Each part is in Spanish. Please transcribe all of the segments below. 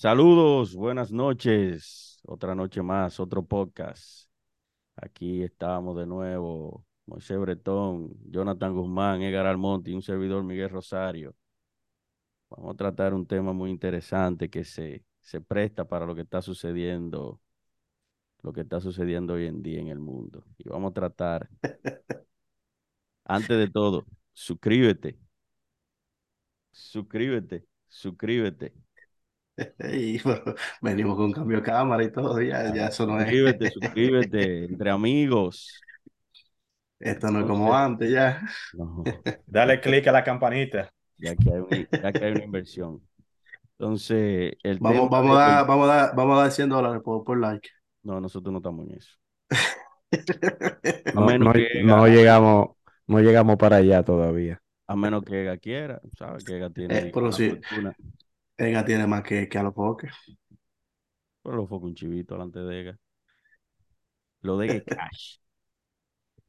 Saludos, buenas noches. Otra noche más, otro podcast. Aquí estamos de nuevo. Moisés Bretón, Jonathan Guzmán, Edgar Almonte y un servidor Miguel Rosario. Vamos a tratar un tema muy interesante que se, se presta para lo que está sucediendo, lo que está sucediendo hoy en día en el mundo. Y vamos a tratar, antes de todo, suscríbete, suscríbete, suscríbete. Y bueno, venimos con cambio de cámara y todo, ya, ya eso no es. Suscríbete, suscríbete, entre amigos. Esto no es como antes, ya. No, Dale click a la campanita. ya que hay, un- ya que hay una inversión. Entonces, el Vamos, tema vamos, a dar, vamos, a dar, vamos a dar 100 dólares por, por like. No, nosotros no estamos en eso. No, menos no- que no Ega- llegamos, no llegamos para allá todavía. a menos que Ega quiera, ¿sabes? Que Ega tiene Eh, pero sí. fortuna. Ega tiene más que, que a los pokers. Pero lo fue un chivito delante de Ega. Lo de Ega es cash.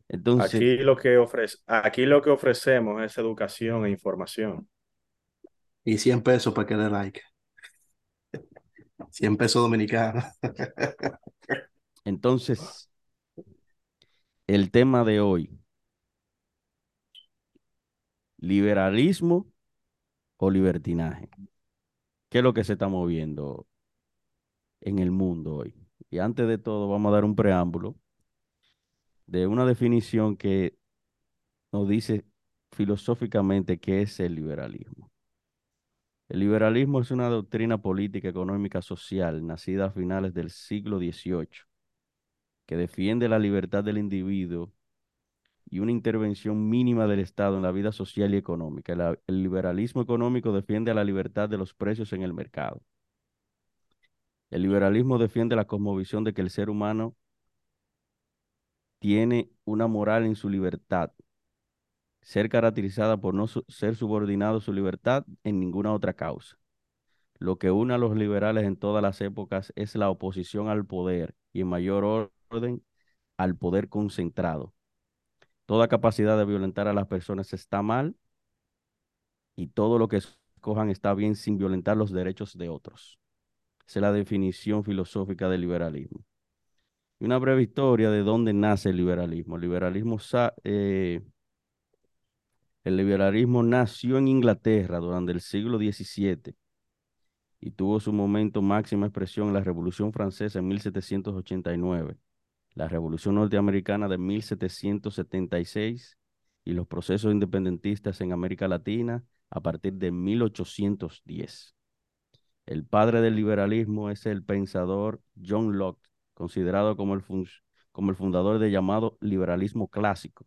Entonces, Aquí lo que ofrece, aquí lo que ofrecemos es educación e información. Y 100 pesos para que dé like. 100 pesos dominicanos. entonces, el tema de hoy, liberalismo o libertinaje. ¿Qué es lo que se está moviendo en el mundo hoy? Y antes de todo, vamos a dar un preámbulo de una definición que nos dice filosóficamente qué es el liberalismo. El liberalismo es una doctrina política, económica, social, nacida a finales del siglo XVIII, que defiende la libertad del individuo y una intervención mínima del Estado en la vida social y económica. El, liberalismo económico defiende la libertad de los precios en el mercado. El liberalismo defiende la cosmovisión de que el ser humano tiene una moral en su libertad, ser caracterizada por no ser subordinado a su libertad en ninguna otra causa. Lo que une a los liberales en todas las épocas es la oposición al poder y en mayor orden al poder concentrado. Toda capacidad de violentar a las personas está mal y todo lo que escojan está bien sin violentar los derechos de otros. Esa es la definición filosófica del liberalismo. Y una breve historia de dónde nace el liberalismo. El liberalismo, eh, el liberalismo nació en Inglaterra durante el siglo XVII y tuvo su momento máxima expresión en la Revolución Francesa en 1789, la Revolución Norteamericana de 1776 y los procesos independentistas en América Latina a partir de 1810. El padre del liberalismo es el pensador John Locke, considerado como el, como el fundador del llamado liberalismo clásico.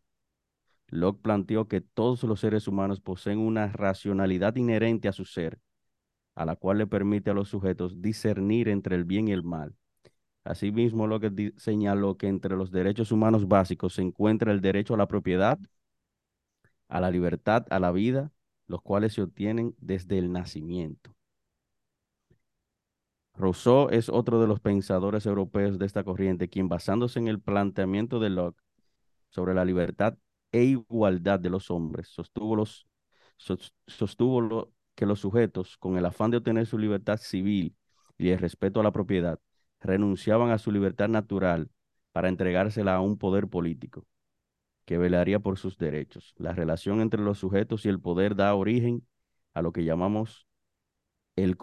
Locke planteó que todos los seres humanos poseen una racionalidad inherente a su ser, a la cual le permite a los sujetos discernir entre el bien y el mal. Asimismo, Locke di- señaló que entre los derechos humanos básicos se encuentra el derecho a la propiedad, a la libertad, a la vida, los cuales se obtienen desde el nacimiento. Rousseau es otro de los pensadores europeos de esta corriente, quien basándose en el planteamiento de Locke sobre la libertad e igualdad de los hombres, sostuvo, lo- que los sujetos, con el afán de obtener su libertad civil y el respeto a la propiedad, renunciaban a su libertad natural para entregársela a un poder político que velaría por sus derechos. La relación entre los sujetos y el poder da origen a lo que llamamos el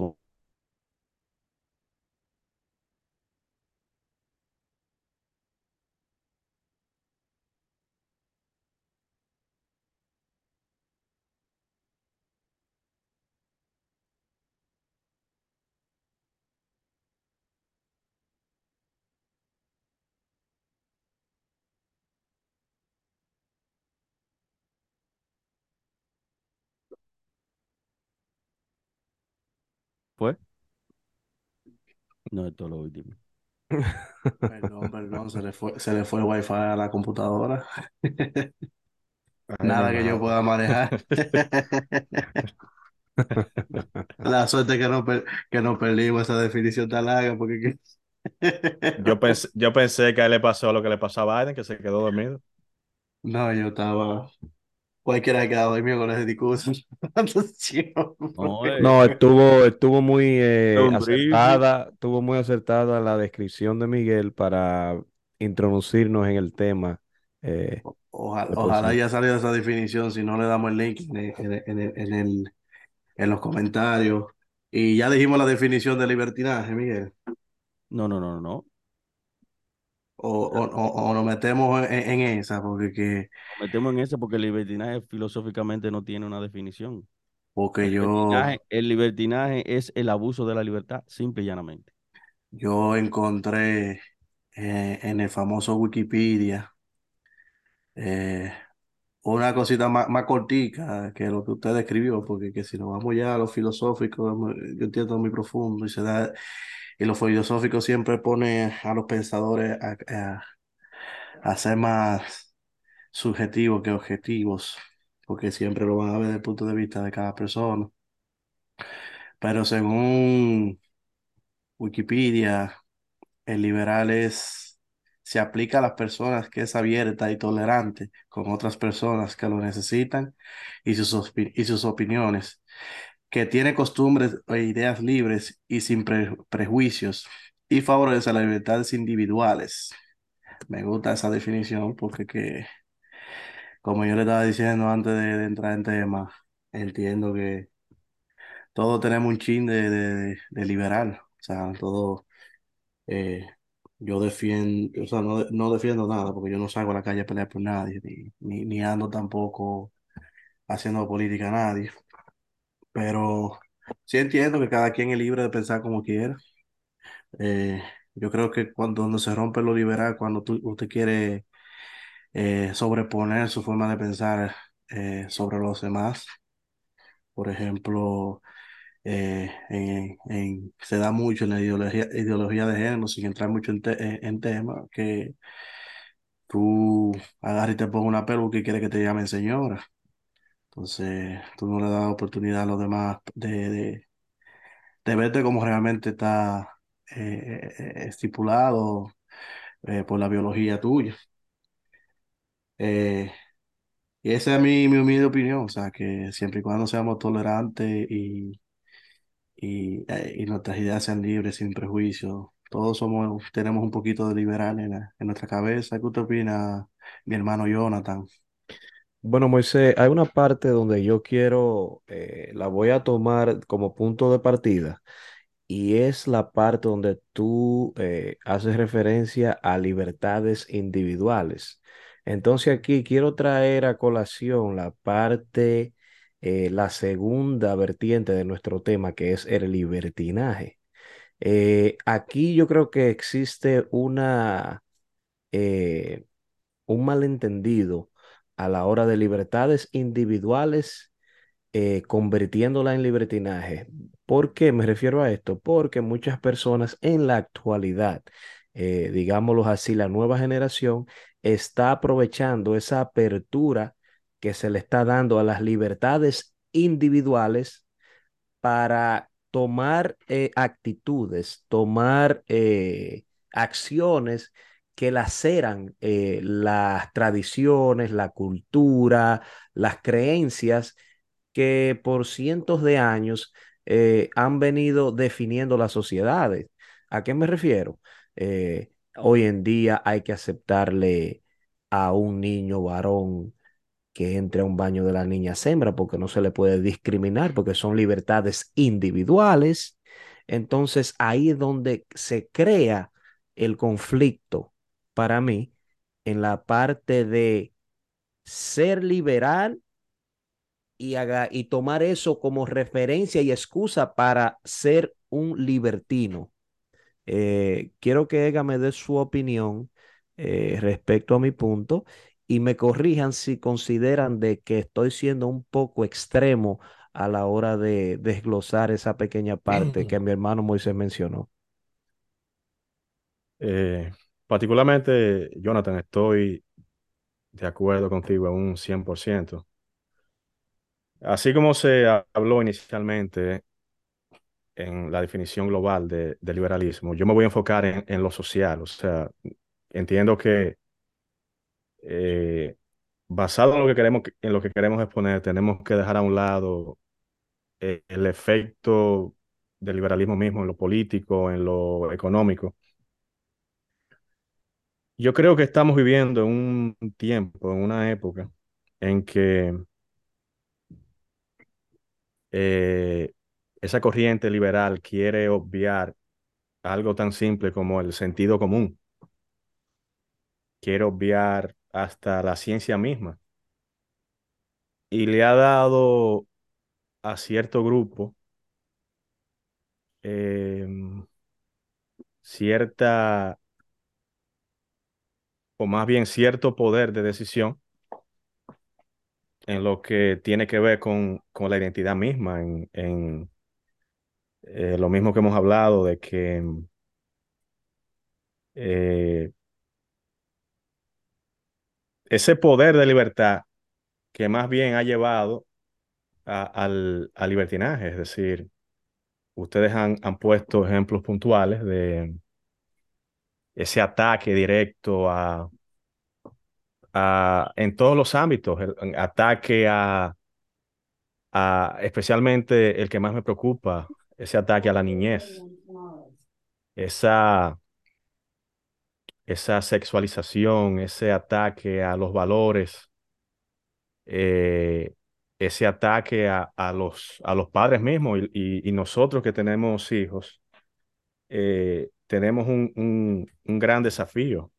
¿Fue? No, esto es lo último. Perdón, perdón, se le fue, se le fue el wifi a la computadora. Ay, Nada que yo pueda manejar. La suerte que no, que no perdimos esa definición tan larga porque que- Yo pensé, yo pensé que a él le pasó lo que le pasó a Biden, que se quedó dormido. no, yo estaba Cualquiera ha quedado dormido con ese discurso. No, eh, No, estuvo, estuvo muy eh, acertada, estuvo muy acertada la descripción de Miguel para introducirnos en el tema. eh, Ojalá, ojalá salido esa definición, si no le damos el link en, el- en el- en el- en el- en los comentarios. Y ya dijimos la definición de libertinaje, Miguel. no, no, no, no. O, o, o- o nos metemos en, en esa, porque, que, Nos metemos en eso porque el libertinaje filosóficamente no tiene una definición. porque El yo, libertinaje, el libertinaje es el abuso de la libertad, simple y llanamente. yo encontré eh, en el famoso Wikipedia eh, una cosita más, más cortica que lo que usted describió, porque que si nos vamos ya a lo filosófico, yo entiendo muy profundo y se da, y lo filosófico siempre pone a los pensadores a, a- ser más subjetivos que objetivos, porque siempre lo van a ver desde el punto de vista de cada persona. Pero según Wikipedia, el liberal es, se aplica a las personas que es abierta y tolerante con otras personas que lo necesitan y sus, y sus opiniones, que tiene costumbres e ideas libres y sin pre- prejuicios y favorece las libertades individuales. Me gusta esa definición porque que, como yo le estaba diciendo antes de, entrar en tema, entiendo que todos tenemos un chin de liberal, o sea, todo eh, yo defiendo, o sea, no, no defiendo nada porque yo no salgo a la calle a pelear por nadie, ni, ni, ni ando tampoco haciendo política a nadie, pero sí entiendo que cada quien es libre de pensar como quiera. Eh, yo creo que cuando, cuando se rompe lo liberal, cuando tú, usted quiere eh, sobreponer su forma de pensar eh, sobre los demás, por ejemplo, en, en- se da mucho en la ideología, ideología de género, sin entrar mucho en, te- en tema, que tú agarras y te pones una peluca y quieres que te llamen señora. Entonces, tú no le das oportunidad a los demás de, de, de verte como realmente está eh, estipulado eh, por la biología tuya. Eh, y esa es mi, mi humilde opinión, o sea, que siempre y cuando seamos tolerantes y y, y nuestras ideas sean libres, sin prejuicios. Todos somos, tenemos un poquito de liberal en, en nuestra cabeza. ¿Qué usted opina, mi hermano Jonathan? Bueno, Moisés, hay una parte donde yo quiero, eh, la voy a tomar como punto de partida y es la parte donde tú eh, haces referencia a libertades individuales. Entonces aquí quiero traer a colación la parte, eh, la segunda vertiente de nuestro tema, que es el libertinaje. Aquí yo creo que existe una, un malentendido a la hora de libertades individuales eh, convirtiéndola en libertinaje. ¿Por qué me refiero a esto? Porque muchas personas en la actualidad, eh, digámoslo así, la nueva generación está aprovechando esa apertura que se le está dando a las libertades individuales para tomar eh, actitudes, tomar acciones que laceran eh, las tradiciones, la cultura, las creencias que por cientos de años eh, han venido definiendo las sociedades. ¿A qué me refiero? Eh, hoy en día hay que aceptarle a un niño varón que entre a un baño de la niña hembra porque no se le puede discriminar porque son libertades individuales. Entonces ahí es donde se crea el conflicto para mí en la parte de ser liberal y, haga, y tomar eso como referencia y excusa para ser un libertino. Eh, quiero que Ega me dé su opinión eh, respecto a mi punto y me corrijan si consideran de que estoy siendo un poco extremo a la hora de desglosar esa pequeña parte que mi hermano Moisés mencionó. Eh, particularmente, Jonathan, estoy de acuerdo contigo en un 100%. Así como se habló inicialmente en la definición global de, liberalismo, yo me voy a enfocar en, en lo social. O sea, entiendo que eh, basado en lo que queremos, en lo que queremos exponer, tenemos que dejar a un lado eh, el efecto del liberalismo mismo en lo político, en lo económico. Yo creo que estamos viviendo en un tiempo, en una época en que eh, esa corriente liberal quiere obviar algo tan simple como el sentido común. Quiere obviar hasta la ciencia misma. Y le ha dado a cierto grupo em, cierta, más bien cierto poder de decisión en lo que tiene que ver con, con la identidad misma, en, en eh, lo mismo que hemos hablado de que eh, ese poder de libertad que más bien ha llevado al, al, libertinaje, es decir, ustedes han, han puesto ejemplos puntuales de ese ataque directo a, a, en todos los ámbitos, el, ataque a, a, especialmente el que más me preocupa, ese ataque a la niñez, esa, esa sexualización, ese ataque a los valores, eh, ese ataque a, a, los, a los padres mismos y, nosotros que tenemos hijos, eh, tenemos un, un, gran desafío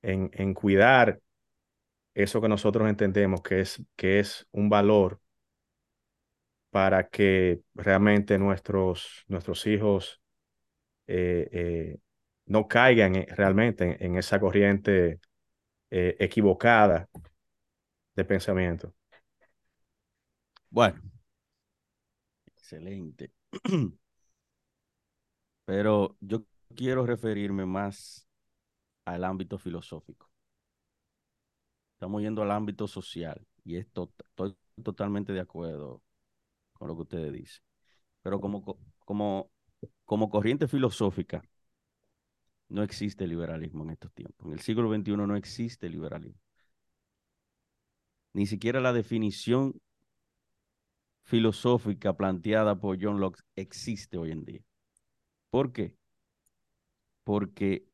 en, en cuidar eso que nosotros entendemos que es, que es un valor para que realmente nuestros, nuestros hijos eh, eh, no caigan realmente en, esa corriente eh, equivocada de pensamiento. Bueno, excelente. Pero yo quiero referirme más al ámbito filosófico. Estamos yendo al ámbito social y estoy totalmente de acuerdo con lo que ustedes dicen. Pero como, como, como corriente filosófica, no existe liberalismo en estos tiempos. En el siglo XXI no existe liberalismo. Ni siquiera la definición filosófica planteada por John Locke existe hoy en día. ¿Por qué? Porque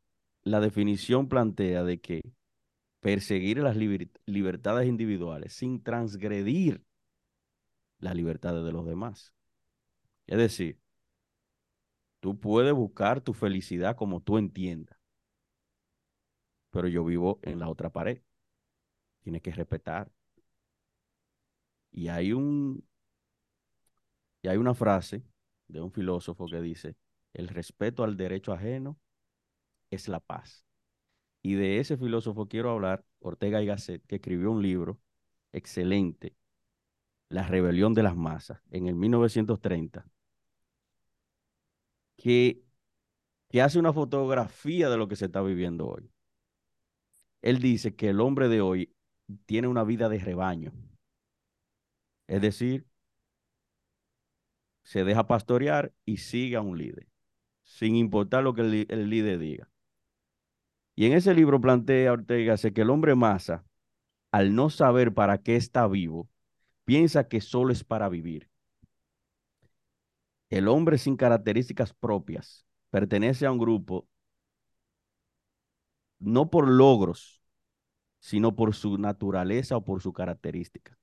la definición plantea de que perseguir las libertades individuales sin transgredir las libertades de los demás. Es decir, tú puedes buscar tu felicidad como tú entiendas, pero yo vivo en la otra pared. Tienes que respetar. Y hay un y hay una frase de un filósofo que dice, el respeto al derecho ajeno es la paz. Y de ese filósofo quiero hablar, Ortega y Gasset, que escribió un libro excelente la rebelión de las masas en el 1930, que, que hace una fotografía de lo que se está viviendo hoy. Él dice que el hombre de hoy tiene una vida de rebaño. Es decir, se deja pastorear y sigue a un líder, sin importar lo que el, el líder diga. Y en ese libro plantea Ortega que el hombre masa, al no saber para qué está vivo, piensa que solo es para vivir. El hombre sin características propias pertenece a un grupo no por logros, sino por su naturaleza o por su característica.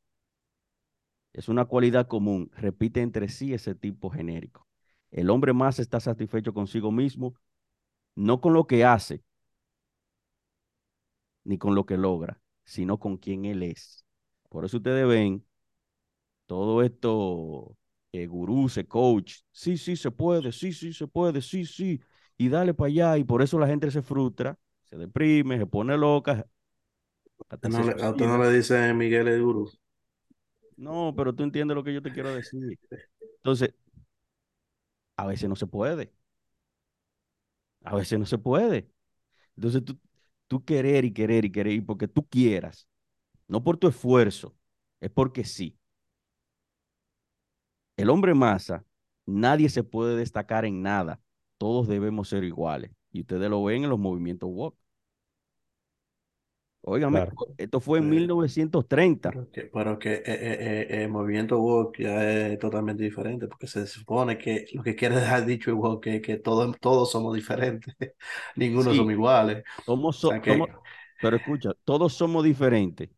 Es una cualidad común, repite entre sí ese tipo genérico. El hombre más está satisfecho consigo mismo, no con lo que hace, ni con lo que logra, sino con quien él es. Por eso ustedes ven todo esto, eh, gurús, coach, sí, sí, se puede, sí, sí, se puede, sí, sí, y dale para allá, y por eso la gente se frustra, se deprime, se pone loca. ¿A usted no, le dice Miguel el gurú? No, pero tú entiendes lo que yo te quiero decir. Entonces, a veces no se puede. A veces no se puede. Entonces, tú, tú querer y querer y querer, y porque tú quieras, no por tu esfuerzo, es porque sí el hombre masa, nadie se puede destacar en nada. Todos debemos ser iguales. Y ustedes lo ven en los movimientos walk. Óigame, Claro. esto fue en Eh, 1930. Pero que, pero que eh, eh, eh, el movimiento woke ya es totalmente diferente, porque se supone que lo que quiere dejar dicho el woke es que todos, todos somos diferentes, ninguno Sí, somos iguales. somos, O so- sea que, somos- pero escucha, todos somos diferentes.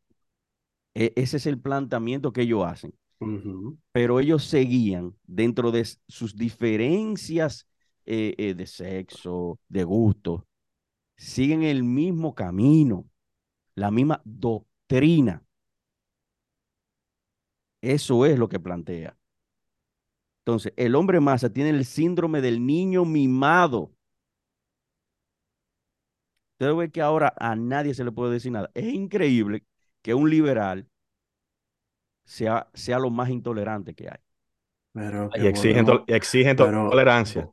E- ese es el planteamiento que ellos hacen. pero ellos seguían dentro de sus diferencias eh, eh, de sexo, de gusto, siguen el mismo camino, la misma doctrina. Eso es lo que plantea. Entonces, el hombre masa tiene el síndrome del niño mimado. Usted ve que ahora a nadie se le puede decir nada. Es increíble que un liberal sea, sea lo más intolerante que hay. pero que Y exigen, volvemos, exigen to- pero, tolerancia.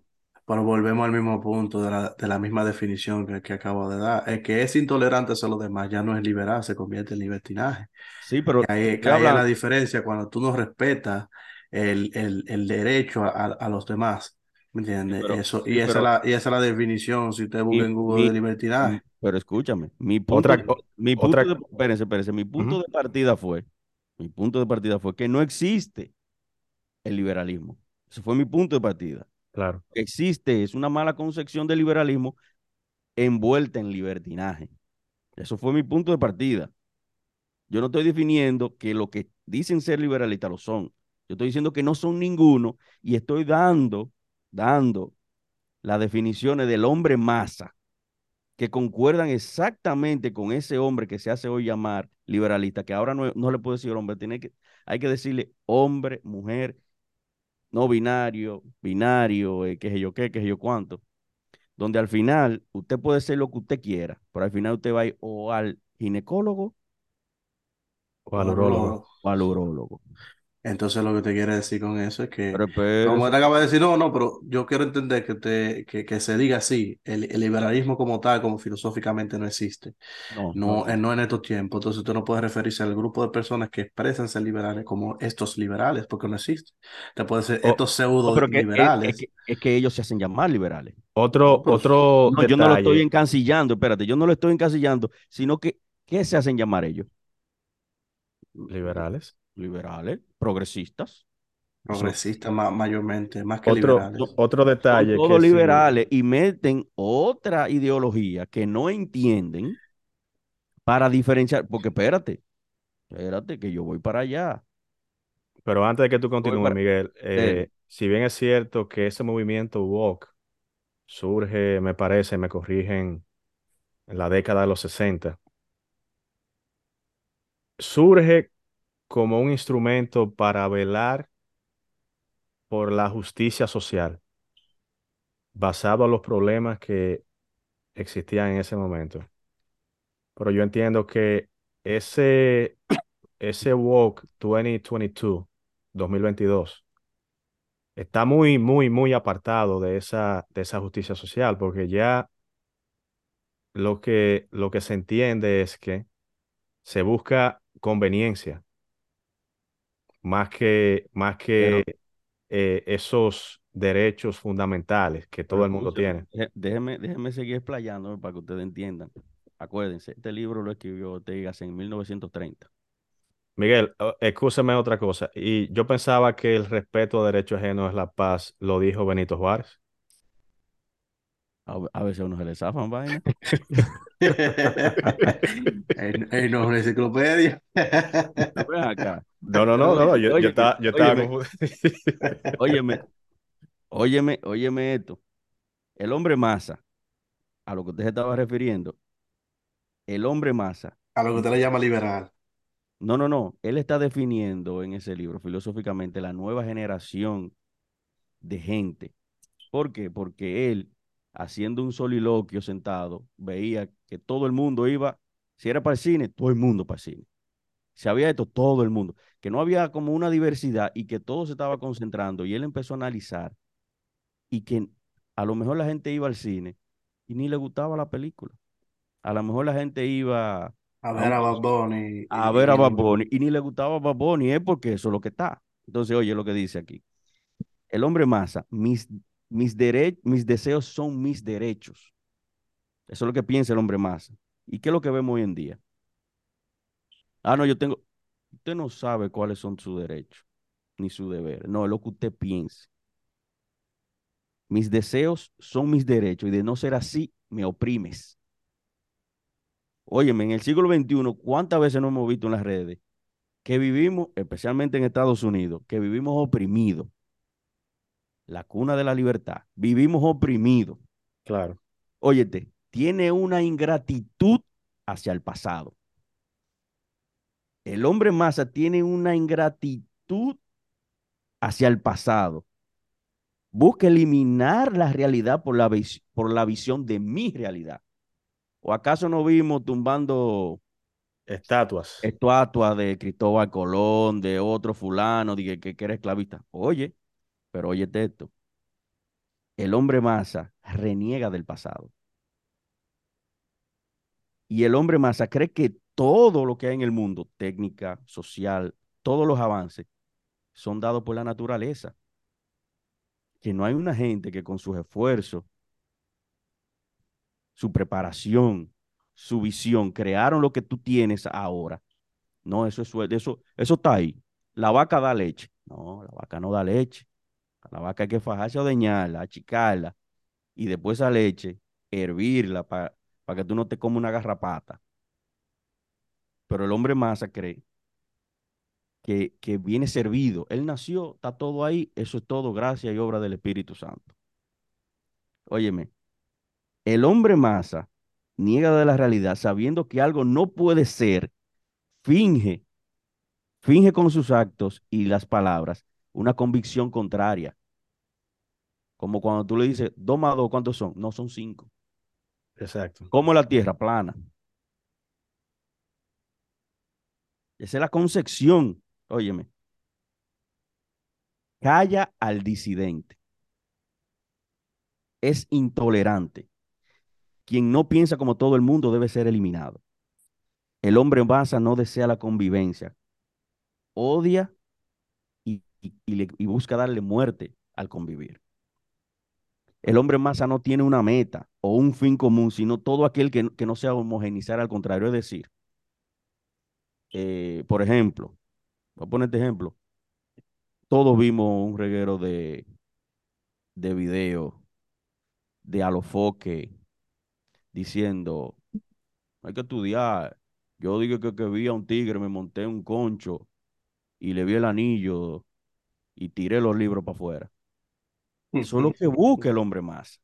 Pero volvemos al mismo punto de la, de la misma definición que, que acabo de dar. El que es intolerante hacia los demás ya no es liberal, se convierte en libertinaje. Sí, pero Que la diferencia cuando tú no respetas el, el, el derecho a, a- a los demás. ¿Me sí, entiendes? pero, Eso, sí, y esa pero la, y esa es la definición, si usted busca en Google, de libertinaje. pero escúchame, mi punto, Otra, mi punto otra, de, espérense, espérense, mi punto de partida fue, mi punto de partida fue que no existe el liberalismo. Ese fue mi punto de partida. Claro. Existe es una mala concepción del liberalismo envuelta en libertinaje. Eso fue mi punto de partida. Yo no estoy definiendo que lo que dicen ser liberalistas lo son. Yo estoy diciendo que no son ninguno y estoy dando, dando las definiciones del hombre masa que concuerdan exactamente con ese hombre que se hace hoy llamar liberalista, que ahora no, no le puedo decir hombre, tiene que, hay que decirle hombre, mujer, no binario, binario, eh, qué sé yo qué, qué sé yo cuánto, donde al final usted puede ser lo que usted quiera, pero al final usted va a ir o al ginecólogo O al urólogo. o al urólogo. Entonces lo que te quiere decir con eso es que, Pero como te acaba de decir, no, no, pero yo quiero entender que, te, que, que se diga así, el, el liberalismo como tal, como filosóficamente no existe, no, no no, eh, no en estos tiempos, entonces usted no puede referirse al grupo de personas que expresan ser liberales como estos liberales, porque no existe. Te puede ser O- estos pseudo pero que, es, es liberales. que, es que ellos se hacen llamar liberales. otro, pero otro No, yo no lo estoy encancillando, espérate, yo no lo estoy encasillando, sino que, ¿qué se hacen llamar ellos? liberales. Liberales, progresistas. Progresistas ma- mayormente, más que Otro, liberales. otro son detalle todos que sí, liberales y meten otra ideología que no entienden para diferenciar, porque espérate, espérate, que yo voy para allá. pero antes de que tú continúes, para... Miguel, eh, si bien es cierto que ese movimiento woke surge, me parece, me corrigen, en la década de los 60, surge como un instrumento para velar por la justicia social, basado en los problemas que existían en ese momento. Pero yo entiendo que ese, ese woke 2022, 2022, está muy, muy, muy apartado de esa, de esa justicia social, porque ya lo que, lo que se entiende es que se busca conveniencia más que, más Pero, que eh, esos derechos fundamentales que todo el mundo tiene. déjeme, déjeme seguir explayándome para que ustedes entiendan. Acuérdense, este libro lo escribió Ortega en 1930. Miguel, escúchame otra cosa. Y yo pensaba que el respeto a derechos ajenos es la paz, lo dijo Benito Juárez. A, a veces a uno se le zafan vaina. No es una enciclopedia. Ven acá. No, no, no, no, yo, estaba, yo estaba óyeme, óyeme, óyeme esto. El hombre masa, a lo que usted se estaba refiriendo, el hombre masa, A lo que usted le llama liberal. no, no, no, él está definiendo en ese libro filosóficamente la nueva generación de gente. ¿Por qué? Porque él, haciendo un soliloquio sentado, veía que todo el mundo iba, si era para el cine, todo el mundo para el cine. Si había esto, todo el mundo. Que no había como una diversidad y que todo se estaba concentrando. Y él empezó a analizar y que a lo mejor la gente iba al cine y ni le gustaba la película. A lo mejor la gente iba A a, ver a un- Bad Bunny a y, ver a Bad Bunny y ni le gustaba Bad Bunny, es porque eso es lo que está. Entonces, oye lo que dice aquí. El hombre masa, mis, mis, dere- mis deseos son mis derechos. Eso es lo que piensa el hombre masa. ¿Y qué es lo que vemos hoy en día? Ah, no, yo tengo. Usted no sabe cuáles son sus derechos ni su deber. No, es lo que usted piense. Mis deseos son mis derechos y de no ser así, me oprimes. Óyeme, en el siglo XXI, ¿cuántas veces no hemos visto en las redes que vivimos, especialmente en Estados Unidos, que vivimos oprimidos? La cuna de la libertad. Vivimos oprimidos. Claro. Óyete, tiene una ingratitud hacia el pasado. El hombre masa tiene una ingratitud hacia el pasado. Busca eliminar la realidad por la, por la visión de mi realidad. ¿O acaso no vimos tumbando estatuas? Estatuas de Cristóbal Colón, de otro fulano, de que, que era esclavista. Oye, pero oye esto. El hombre masa reniega del pasado. Y el hombre masa cree que todo lo que hay en el mundo, técnica, social, todos los avances, son dados por la naturaleza. Que no hay una gente que con sus esfuerzos, su preparación, su visión, crearon lo que tú tienes ahora. No, eso es eso, eso está ahí. La vaca da leche. No, la vaca no da leche. A la vaca hay que fajarse o deñarla, achicarla y después esa leche, hervirla para que tú no te comas una garrapata. Pero el hombre masa cree que, que viene servido. Él nació, está todo ahí, eso es todo gracia y obra del Espíritu Santo. Óyeme, el hombre masa niega de la realidad sabiendo que algo no puede ser, finge, finge con sus actos y las palabras una convicción contraria. Como cuando tú le dices, dos más dos, ¿cuántos son? No, son cinco. Exacto. Como la tierra plana. Esa es la concepción, óyeme. Calla al disidente. Es intolerante. Quien no piensa como todo el mundo debe ser eliminado. El hombre en masa no desea la convivencia. Odia y, busca darle muerte al convivir. El hombre en masa no tiene una meta o un fin común, sino todo aquel que, que no sea homogenizar, al contrario, es decir, eh, por ejemplo, voy a poner este ejemplo. Todos vimos un reguero de, de video de alofoque diciendo, hay que estudiar. Yo digo que, que vi a un tigre, me monté un concho y le vi el anillo y tiré los libros para afuera. Eso es lo que busca el hombre más.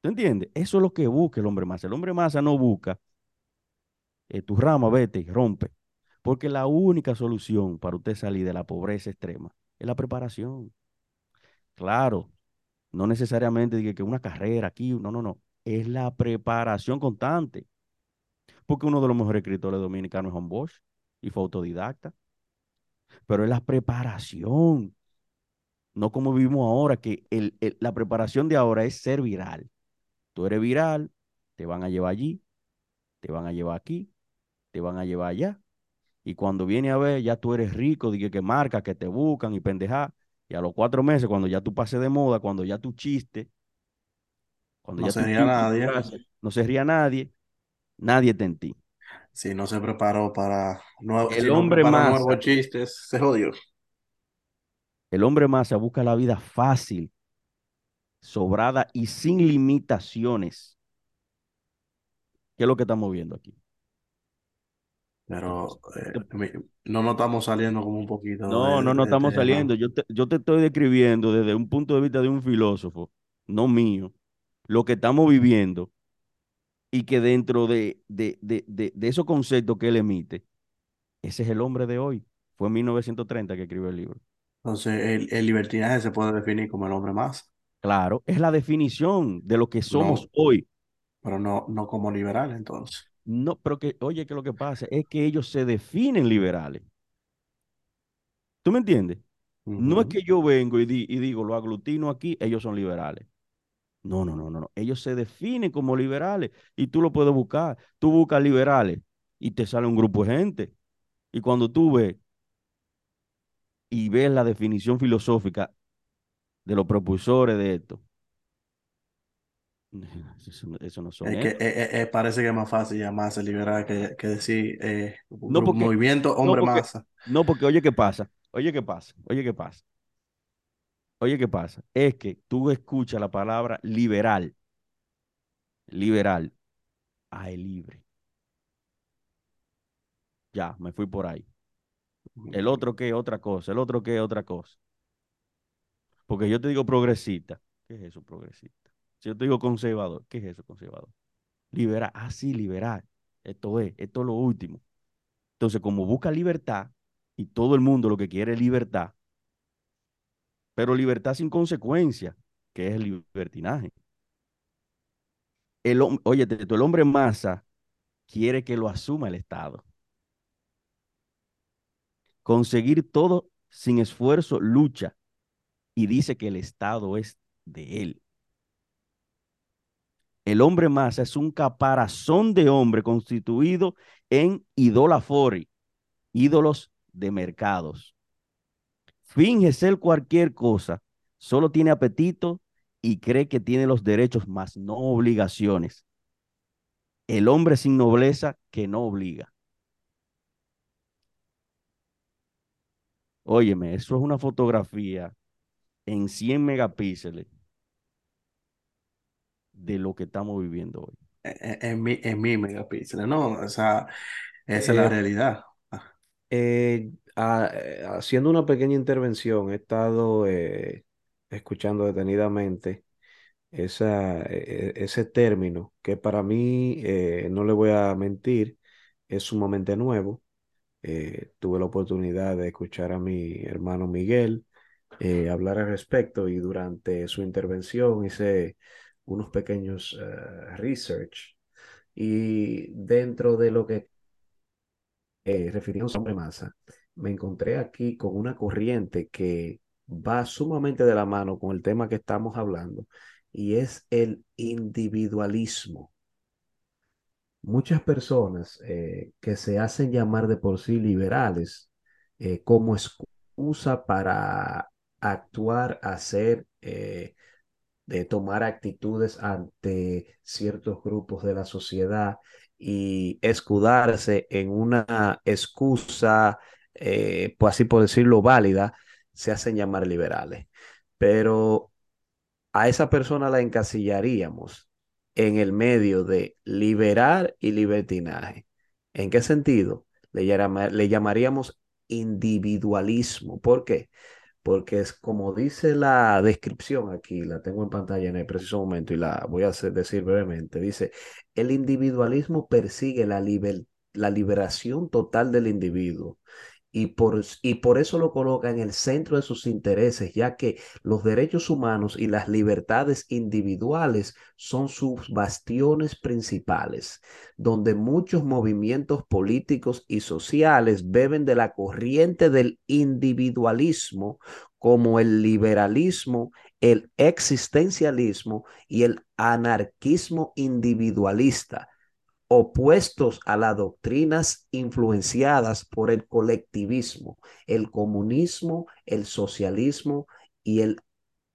¿Te entiendes? Eso es lo que busca el hombre más. El hombre masa no busca eh, tu rama, vete rompe. Porque la única solución para usted salir de la pobreza extrema es la preparación. Claro, no necesariamente diga que una carrera aquí, no, no, no. Es la preparación constante. Porque uno de los mejores escritores dominicanos es Juan Bosch y fue autodidacta. Pero es la preparación. No como vivimos ahora, que la preparación de ahora es ser viral. Tú eres viral, te van a llevar allí, te van a llevar aquí, te van a llevar allá. Y cuando viene a ver, ya tú eres rico, dije que marca, que te buscan y pendeja. Y a los cuatro meses, cuando ya tú pases de moda, cuando ya tú chiste, cuando no ya se ría nadie. no se ría nadie, nadie está en ti. Si no se preparó para, nuevos, el hombre más nuevos chistes, se jodió. El hombre más busca la vida fácil, sobrada y sin limitaciones. ¿Qué es lo que estamos viendo aquí? Pero eh, no nos estamos saliendo como un poquito. No, no, no estamos saliendo. Yo te, yo te estoy describiendo desde un punto de vista de un filósofo, no mío, lo que estamos viviendo y que dentro de, de, de, de, esos conceptos que él emite, ese es el hombre de hoy. Fue en 1930 que escribió el libro. Entonces, el, el libertinaje se puede definir como el hombre más. Claro, es la definición de lo que somos hoy. Pero no, no como liberal, entonces. No, pero que, oye, que lo que pasa es que ellos se definen liberales. ¿Tú me entiendes? No es que yo vengo y, y, digo, lo aglutino aquí, ellos son liberales. No, no, no, no, no. Ellos se definen como liberales y tú lo puedes buscar. Tú buscas liberales y te sale un grupo de gente. Y cuando tú ves y ves la definición filosófica de los propulsores de esto, Eso, no- eso no son Es que eh, eh, eh, parece que es más fácil llamarse liberal que, que decir eh, No porque, movimiento no hombre porque, masa. no porque, oye, ¿qué pasa? Oye, ¿qué pasa? Oye, ¿qué pasa? Oye, ¿qué pasa? Es que tú escuchas la palabra liberal, liberal, ay, libre. Ya, me fui por ahí. El otro qué, otra cosa. El otro qué, otra cosa. Porque yo te digo progresista. ¿Qué es eso, progresista? Si yo te digo conservador, ¿qué es eso, conservador? Liberal. Ah, sí, liberal. Esto es, esto es lo último. Entonces, como busca libertad, y todo el mundo lo que quiere es libertad, pero libertad sin consecuencia, que es el libertinaje. El, oye, el hombre masa quiere que lo asuma el Estado. Conseguir todo sin esfuerzo, lucha, y dice que el Estado es de él. El hombre masa es un caparazón de hombre constituido en idolafori, ídolos de mercados. Finge ser cualquier cosa, solo tiene apetito y cree que tiene los derechos, más no obligaciones. El hombre sin nobleza que no obliga. Óyeme, eso es una fotografía en 100 megapíxeles de lo que estamos viviendo hoy. En, en- en mi, en mi megapíxeles, ¿no? O sea, esa es la Eh, realidad. Ah, eh, ah, eh, haciendo una pequeña intervención, he estado eh, escuchando detenidamente esa, e- e- ese término que para mí, no le voy a mentir, es sumamente nuevo. Tuve la oportunidad de escuchar a mi hermano Miguel hablar al respecto y durante su intervención hice unos pequeños eh, research y dentro de lo que eh, refiriéndose a hombre masa, me encontré aquí con una corriente que va sumamente de la mano con el tema que estamos hablando y es el individualismo. Muchas personas eh, que se hacen llamar de por sí liberales eh, como excusa para actuar, hacer, eh, de tomar actitudes ante ciertos grupos de la sociedad y escudarse en una excusa, eh, pues así por decirlo, válida, se hacen llamar liberales. Pero a esa persona la encasillaríamos en el medio de liberar y libertinaje. ¿En qué sentido? Le, le llamaríamos individualismo. ¿Por qué? Porque es como dice la descripción aquí, la tengo en pantalla en el preciso momento y la voy a decir brevemente. Dice, el individualismo persigue la liberación total del individuo y por, y por eso lo coloca en el centro de sus intereses, ya que los derechos humanos y las libertades individuales son sus bastiones principales, donde muchos movimientos políticos y sociales beben de la corriente del individualismo como el liberalismo, el existencialismo y el anarquismo individualista opuestos a las doctrinas influenciadas por el colectivismo, el comunismo, el socialismo y el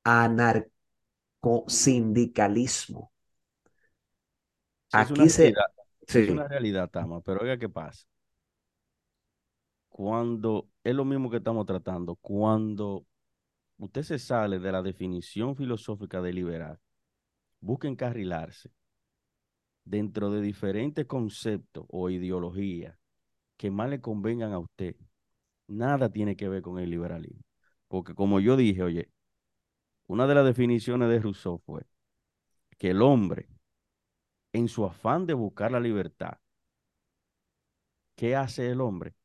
anarcosindicalismo. Sí, es una Aquí se... realidad, es una Sí, realidad, Tama, pero oiga qué pasa. Cuando es lo mismo que estamos tratando, cuando usted se sale de la definición filosófica de liberal, busca encarrilarse dentro de diferentes conceptos o ideologías que más le convengan a usted, nada tiene que ver con el liberalismo. Porque como yo dije, oye, una de las definiciones de Rousseau fue que el hombre, en su afán de buscar la libertad, ¿qué hace el hombre?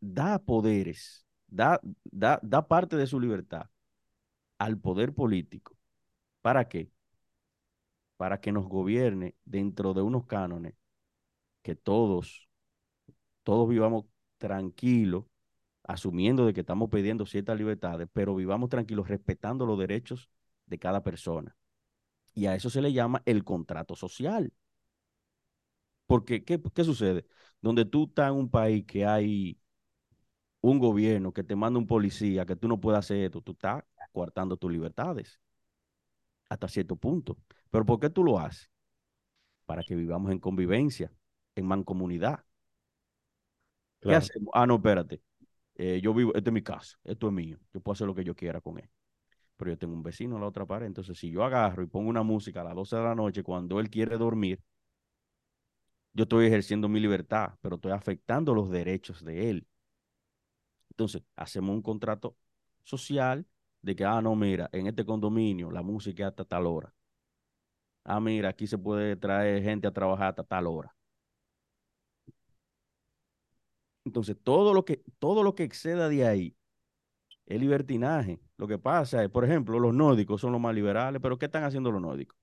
Da poderes, da, da, da parte de su libertad al poder político. ¿Para qué? Para que nos gobierne dentro de unos cánones que todos, todos vivamos tranquilos, asumiendo de que estamos pidiendo ciertas libertades, pero vivamos tranquilos respetando los derechos de cada persona. Y a eso se le llama el contrato social. Porque, ¿qué, qué sucede? Donde tú estás en un país que hay un gobierno que te manda un policía, que tú no puedes hacer esto, tú estás coartando tus libertades hasta cierto punto. Pero ¿por qué tú lo haces? Para que vivamos en convivencia, en mancomunidad. ¿Qué hacemos? Ah, no, espérate. Eh, yo vivo, esta es mi casa, esto es mío. Yo puedo hacer lo que yo quiera con él. Pero yo tengo un vecino en la otra pared. Entonces, si yo agarro y pongo una música a las 12 de la noche cuando él quiere dormir, yo estoy ejerciendo mi libertad, pero estoy afectando los derechos de él. Entonces, hacemos un contrato social de que, ah, no, mira, en este condominio la música es hasta tal hora. Ah, mira, aquí se puede traer gente a trabajar hasta tal hora. Entonces, todo lo que, todo lo que exceda de ahí es libertinaje. Lo que pasa es, por ejemplo, los nórdicos son los más liberales, pero ¿qué están haciendo los nórdicos?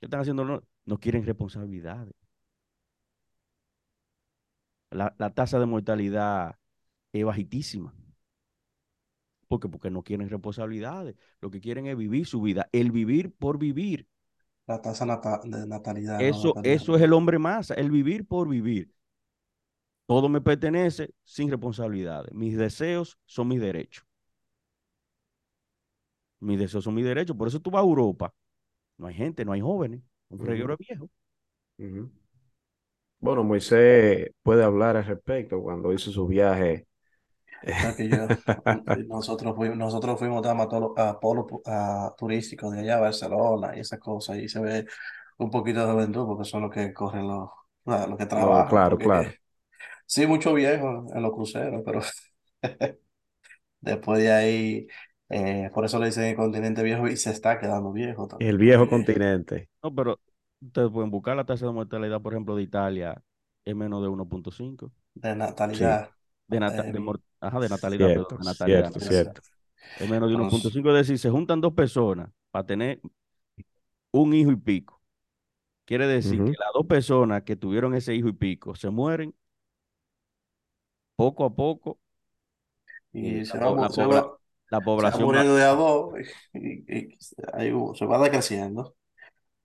¿Qué están haciendo los nórdicos? No quieren responsabilidades. La, la tasa de mortalidad es bajitísima. ¿Por qué? Porque no quieren responsabilidades. Lo que quieren es vivir su vida. El vivir por vivir. La tasa nata- de natalidad. no Eso, natalidad. eso es el hombre masa, el vivir por vivir. Todo me pertenece sin responsabilidades. Mis deseos son mis derechos. Mis deseos son mis derechos. Por eso tú vas a Europa. No hay gente, no hay jóvenes. Un reguero de viejo. Bueno, Moisés puede hablar al respecto cuando hizo su viaje. Que yo, nosotros fuimos, nosotros fuimos a, todos los- a polos a, turísticos de allá, Barcelona y esas cosas, y se ve un poquito de juventud porque son los que corren los, los que No, trabajan. claro, porque claro. sí, mucho viejo en los cruceros, pero después de ahí, eh, por eso le dicen el continente viejo y se está quedando viejo también. El viejo continente. No, pero ustedes pueden buscar la tasa de mortalidad, por ejemplo, de Italia, es menos de 1.5. de Sí, natalidad. De, nata- eh, de, mor- ajá, de natalidad, perdón, cierto, de natalidad. cierto, cierto. Es menos de Entonces, 1.5. Es decir, se juntan dos personas para tener un hijo y pico. Quiere decir que las dos personas que tuvieron ese hijo y pico se mueren poco a poco. y y se va, la mu- se va, la se va población va- muriendo de a dos y, y- y ahí se va decreciendo.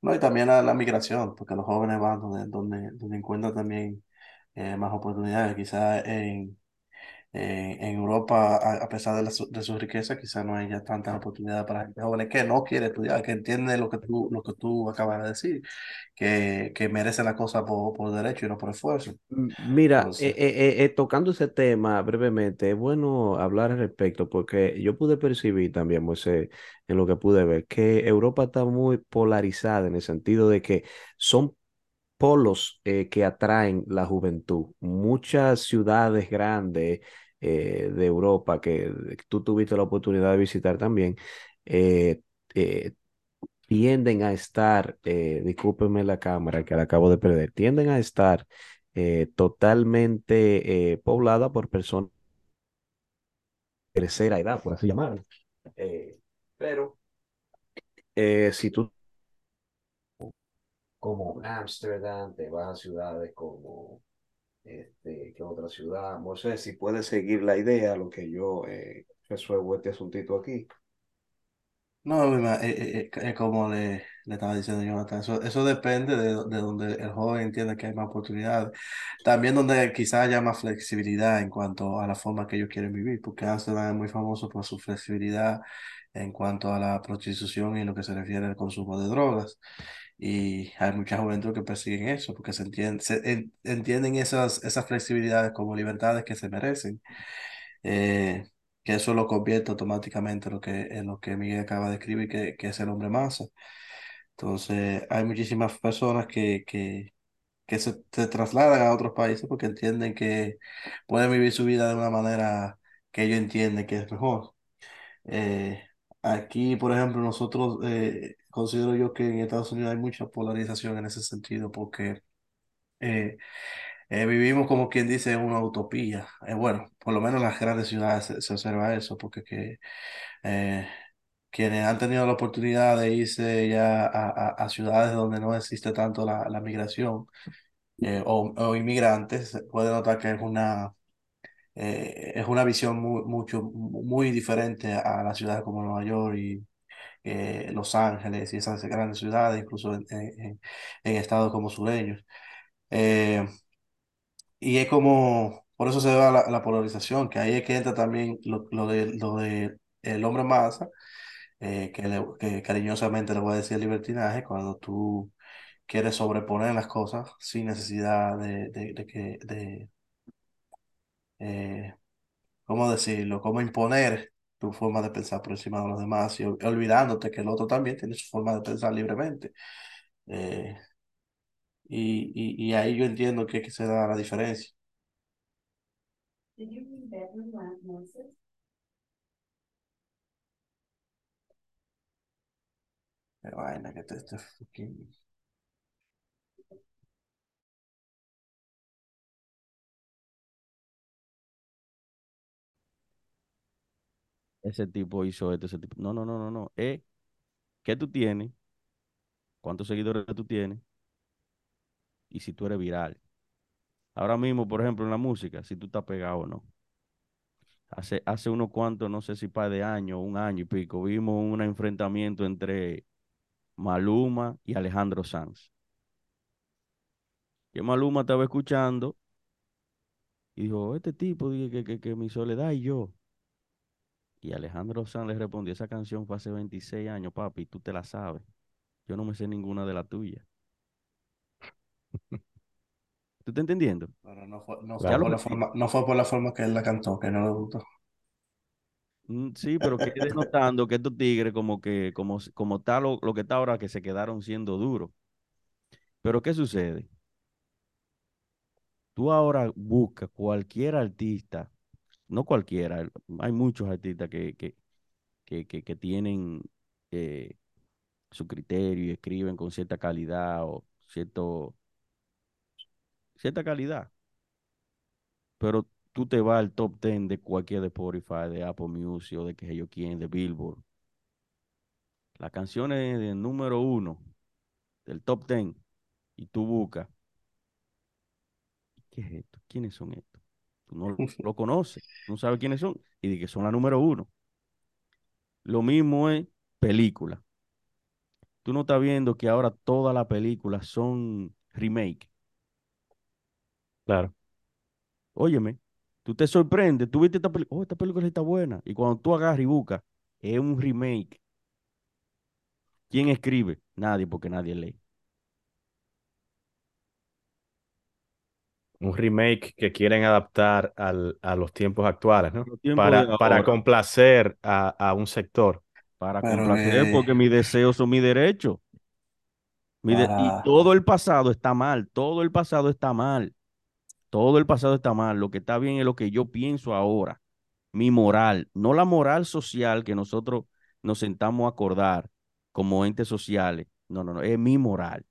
No, y también la, la migración, porque los jóvenes van donde, donde, donde encuentran también eh, más oportunidades. Quizás en, eh, en Europa, a, a pesar de, la su- de su riqueza, quizás no haya tantas oportunidades para gente joven que no quiere estudiar, que entiende lo que tú, lo que tú acabas de decir, que, que merece la cosa por, por derecho y no por esfuerzo. Mira, eh, Entonces, eh, eh, eh, tocando ese tema brevemente, es bueno hablar al respecto porque yo pude percibir también, Moisés, en lo que pude ver, que Europa está muy polarizada en el sentido de que son polos eh, que atraen la juventud. Muchas ciudades grandes eh, de Europa que tú tuviste la oportunidad de visitar también, eh, eh, tienden a estar, discúlpenme la cámara que la acabo de perder, tienden a estar totalmente poblada por personas de tercera edad, por así llamarlo. Pero si tú como Ámsterdam, te vas a ciudades como este, ¿qué otra ciudad? No sé si puedes seguir la idea, lo que yo eh, resuelvo este asuntito aquí. no, eh, eh, como le, le estaba diciendo Jonathan, eso, eso depende de, de donde el joven entienda que hay más oportunidades. También donde quizás haya más flexibilidad en cuanto a la forma que ellos quieren vivir, porque Amsterdam es muy famoso por su flexibilidad en cuanto a la prostitución y lo que se refiere al consumo de drogas. Y hay mucha juventud que persiguen eso, porque se entienden, se en- entienden esas, esas flexibilidades como libertades que se merecen. Eh, que eso lo convierte automáticamente en lo que, en lo que Miguel acaba de escribir, que, que es el hombre masa. Entonces, hay muchísimas personas que, que, que se, se trasladan a otros países porque entienden que pueden vivir su vida de una manera que ellos entienden que es mejor. Eh, aquí, por ejemplo, nosotros eh, considero yo que en Estados Unidos hay mucha polarización en ese sentido porque eh, eh, vivimos como quien dice una utopía. Eh, bueno, por lo menos en las grandes ciudades se, se observa eso porque que, quienes han tenido la oportunidad de irse ya a, ciudades donde no existe tanto la, migración o, o inmigrantes, se puede notar que es una es una visión muy, mucho, muy diferente a las ciudades como Nueva York y eh, Los Ángeles y esas grandes ciudades, incluso en, en- en- estados como sureños. Eh, y es como, por eso se da la, la polarización, que ahí es que entra también lo, lo de, lo de el hombre masa, eh, que, le- que cariñosamente le voy a decir libertinaje, cuando tú quieres sobreponer las cosas sin necesidad de, de, de que, de, eh, ¿cómo decirlo? ¿Cómo imponer tu forma de pensar por encima de los demás y ol- olvidándote que el otro también tiene su forma de pensar libremente? Eh, y, y, y ahí yo entiendo que, que se da la diferencia. Qué vaina que te, este Ese tipo hizo esto, ese tipo. No, no, no, no, no. Eh, ¿qué tú tienes? ¿Cuántos seguidores tú tienes? Y si tú eres viral. Ahora mismo, por ejemplo, en la música, si tú estás pegado o no. Hace, hace unos cuantos, no sé si par de años, un año y pico, vimos un enfrentamiento entre Maluma y Alejandro Sanz. Que Maluma estaba escuchando y dijo, este tipo, dije que, que, que mi soledad y yo. Y Alejandro Sanz le respondió, esa canción fue hace 26 años, papi, tú te la sabes. Yo no me sé ninguna de las tuyas. ¿Tú estás entendiendo? Pero no fue, no fue por la forma, no fue por la forma que él la cantó, que no le gustó. Mm, Sí, pero que denotando que estos tigres como que, como, como está lo, lo que está ahora, que se quedaron siendo duros. Pero ¿qué sucede? Tú ahora buscas cualquier artista, no cualquiera, hay muchos artistas que, que, que, tienen eh, su criterio y escriben con cierta calidad o cierto, cierta calidad. Pero tú te vas al top 10 de cualquier de Spotify, de Apple Music o de que yo quién, de Billboard. Las canciones del número uno del top 10 y tú buscas, ¿qué es esto? ¿Quiénes son estos? Tú no lo, lo conoces, no sabes quiénes son y de que son la número uno. Lo mismo es película. Tú no estás viendo que ahora todas las películas son remake. Claro. Óyeme, tú te sorprendes, tú viste esta película, oh, esta película está buena. Y cuando tú agarras y buscas, es un remake. ¿Quién escribe? Nadie, porque nadie lee. Un remake que quieren adaptar al, a los tiempos actuales, ¿no? Tiempos Para, para complacer a, a un sector. para Pero complacer, que porque mis deseos son mi derecho. Mi de- y todo el pasado está mal, todo el pasado está mal, todo el pasado está mal. Lo que está bien es lo que yo pienso ahora, mi moral, no la moral social que nosotros nos sentamos a acordar como entes sociales. No, no, no, es mi moral.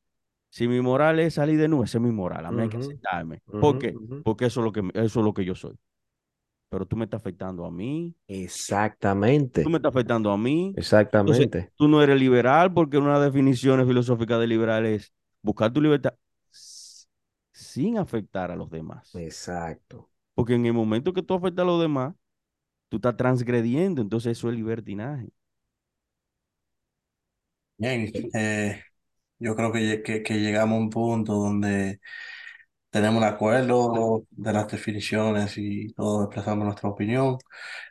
Si mi moral es salir de nuevo, esa es mi moral, a mí hay que aceptarme. ¿Por ujú, qué? Porque eso es lo que, eso es lo que yo soy. Pero tú me estás afectando a mí, tú Exactamente, me estás afectando a mí. Entonces, exactamente. tú no eres liberal porque una de las definiciones filosóficas de liberal es buscar tu libertad sin afectar a los demás. Exacto. Porque en el momento que tú afectas a los demás, tú estás transgrediendo, entonces eso es libertinaje. bien, eh, yo creo que, lle- que, que llegamos a un punto donde tenemos un acuerdo de las definiciones y todos expresamos nuestra opinión.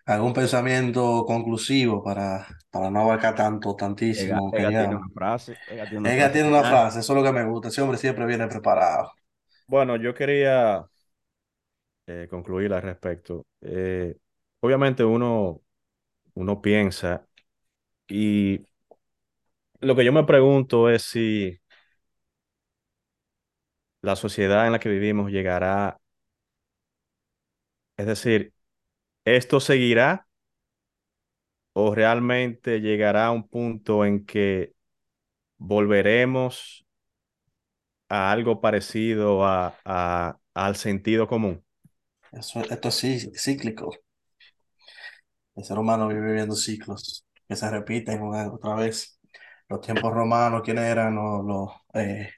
¿Algún pensamiento conclusivo para, para no abarcar tanto, tantísimo que Ega tiene una frase, Ega tiene una Ella frase tiene una final. frase, eso es lo que me gusta. Ese hombre siempre viene preparado. Bueno, yo quería eh, concluir al respecto. Eh, obviamente uno, uno piensa y lo que yo me pregunto es si la sociedad en la que vivimos llegará, es decir, ¿esto seguirá o realmente llegará a un punto en que volveremos a algo parecido a, a- al sentido común? Eso, esto es cí- cíclico. El ser humano vive viviendo ciclos que se repiten otra vez. Los tiempos romanos, ¿quiénes eran los, los, eh,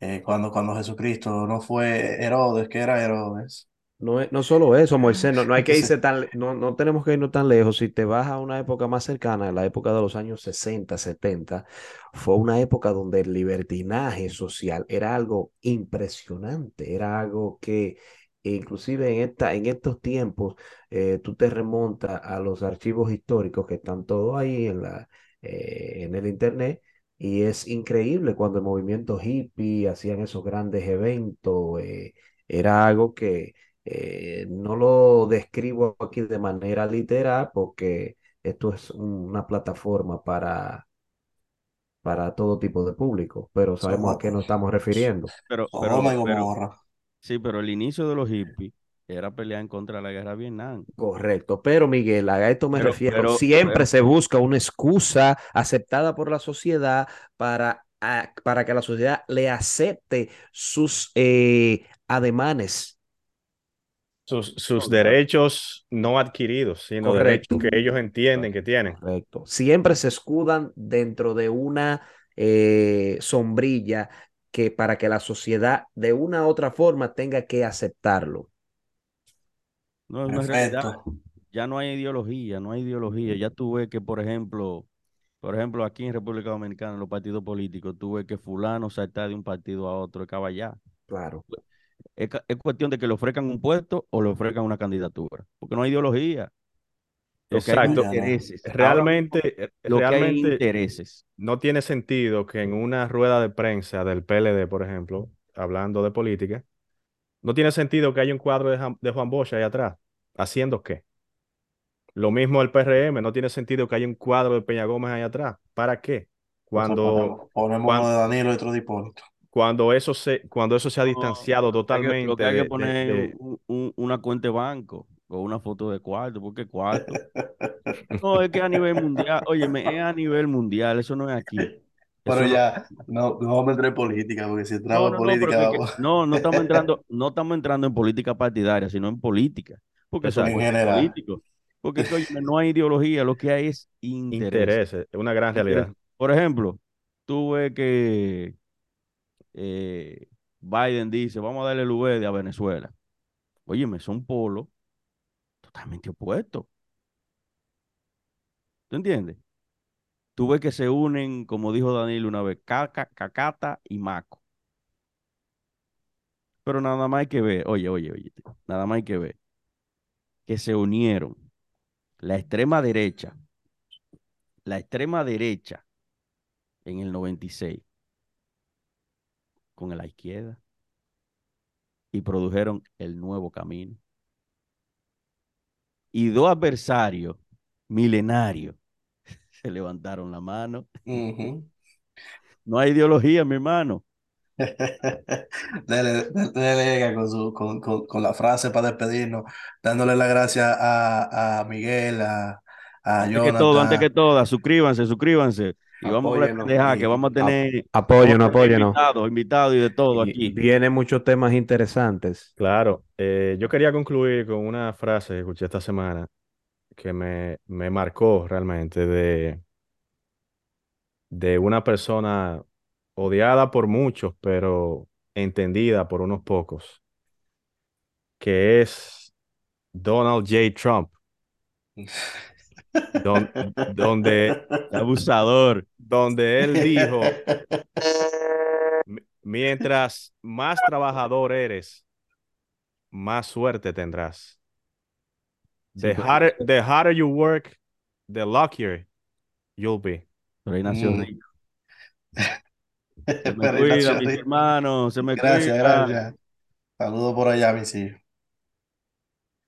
eh, cuando, cuando Jesucristo no fue Herodes? ¿Qué era Herodes? No, no solo eso, Moisés, no, no hay que irse tan, no, no tenemos que irnos tan lejos. Si te vas a una época más cercana, la época de los años 60, 70, fue una época donde el libertinaje social era algo impresionante, era algo que e inclusive en, esta, en estos tiempos, eh, tú te remontas a los archivos históricos que están todos ahí en, la, eh, en el internet. Y es increíble cuando el movimiento hippie hacían esos grandes eventos. eh, era algo que eh, no lo describo aquí de manera literal porque esto es un- una plataforma para, para todo tipo de público, pero sabemos a qué nos estamos refiriendo. Pero, pero, pero- sí, pero el inicio de los hippies era pelear en contra de la guerra de Vietnam. Correcto, pero Miguel, a esto me Pero- refiero. pero- Siempre pero- se busca una excusa aceptada por la sociedad para, a- para que la sociedad le acepte sus eh, ademanes. Sus, sus derechos no adquiridos, sino Correcto. derechos que ellos entienden que tienen. Correcto. Siempre se escudan dentro de una eh, sombrilla que para que la sociedad de una u otra forma tenga que aceptarlo. No, es una realidad. Ya no hay ideología, no hay ideología. Ya tú ves que, por ejemplo, por ejemplo, aquí en República Dominicana, en los partidos políticos, tú ves que fulano salta de un partido a otro, caballá. Claro. Es, es cuestión de que le ofrezcan un puesto o le ofrezcan una candidatura, porque no hay ideología. Lo que hay Exacto. Ahora Realmente, lo que hay realmente intereses. no tiene sentido que en una rueda de prensa del PLD, por ejemplo, hablando de política, no tiene sentido que haya un cuadro de, Jan- de Juan Bosch ahí atrás. ¿Haciendo qué? Lo mismo el PRM, no tiene sentido que haya un cuadro de Peña Gómez ahí atrás. ¿Para qué? Cuando, Ponemos, ponemos cuan- uno de Danilo y otro de Hipólito. cuando eso se, cuando eso se ha No, distanciado Hay que- totalmente lo que hay que poner de- un- un- una cuenta de banco o una foto de cuarto, porque cuarto. No, es que a nivel mundial, oye, es a nivel mundial, eso no es aquí. Pero Eso no- ya, no, no vamos a entrar en política, porque si No, entramos en no, no, pero política, que- vamos- no, no estamos entrando, no estamos entrando en política partidaria, sino en política. Porque Eso en general. políticos. Porque no hay ideología, lo que hay es interés. intereses. Es una gran realidad. Por ejemplo, tú ves que eh, Biden dice, vamos a darle el VD a Venezuela. Óyeme, son polos totalmente opuestos. ¿Tú entiendes? Tú ves que se unen, como dijo Daniel una vez, Caca, Cacata y Maco. Pero nada más hay que ver, oye, oye, oye, nada más hay que ver que se unieron la extrema derecha, la extrema derecha en el 96 con la izquierda y produjeron el nuevo camino. Y dos adversarios milenarios se levantaron la mano. No hay ideología, mi hermano. Dele, dele- dele con, su, con, con, con la frase para despedirnos, dándole las gracias a, a Miguel, a, a Antes que todo, antes que todo, suscríbanse, suscríbanse. Y vamos a pendejadas, y que vamos a tener Apóyenos, a apóyenos. invitados, invitados y de todo Y aquí. vienen muchos temas interesantes. Claro, eh, yo quería concluir con una frase que escuché esta semana que me, me marcó realmente de, de una persona odiada por muchos, pero entendida por unos pocos, que es Donald J. Trump, don- donde, Abusador. donde él dijo, "Mi- mientras más trabajador eres, más suerte tendrás. The pero- harder, the harder you work, the luckier you'll be. Pero ahí nació Mm. Se me cuida, mis hermanos, se me Gracias, cuida. gracias. Saludos por allá, mis hijos.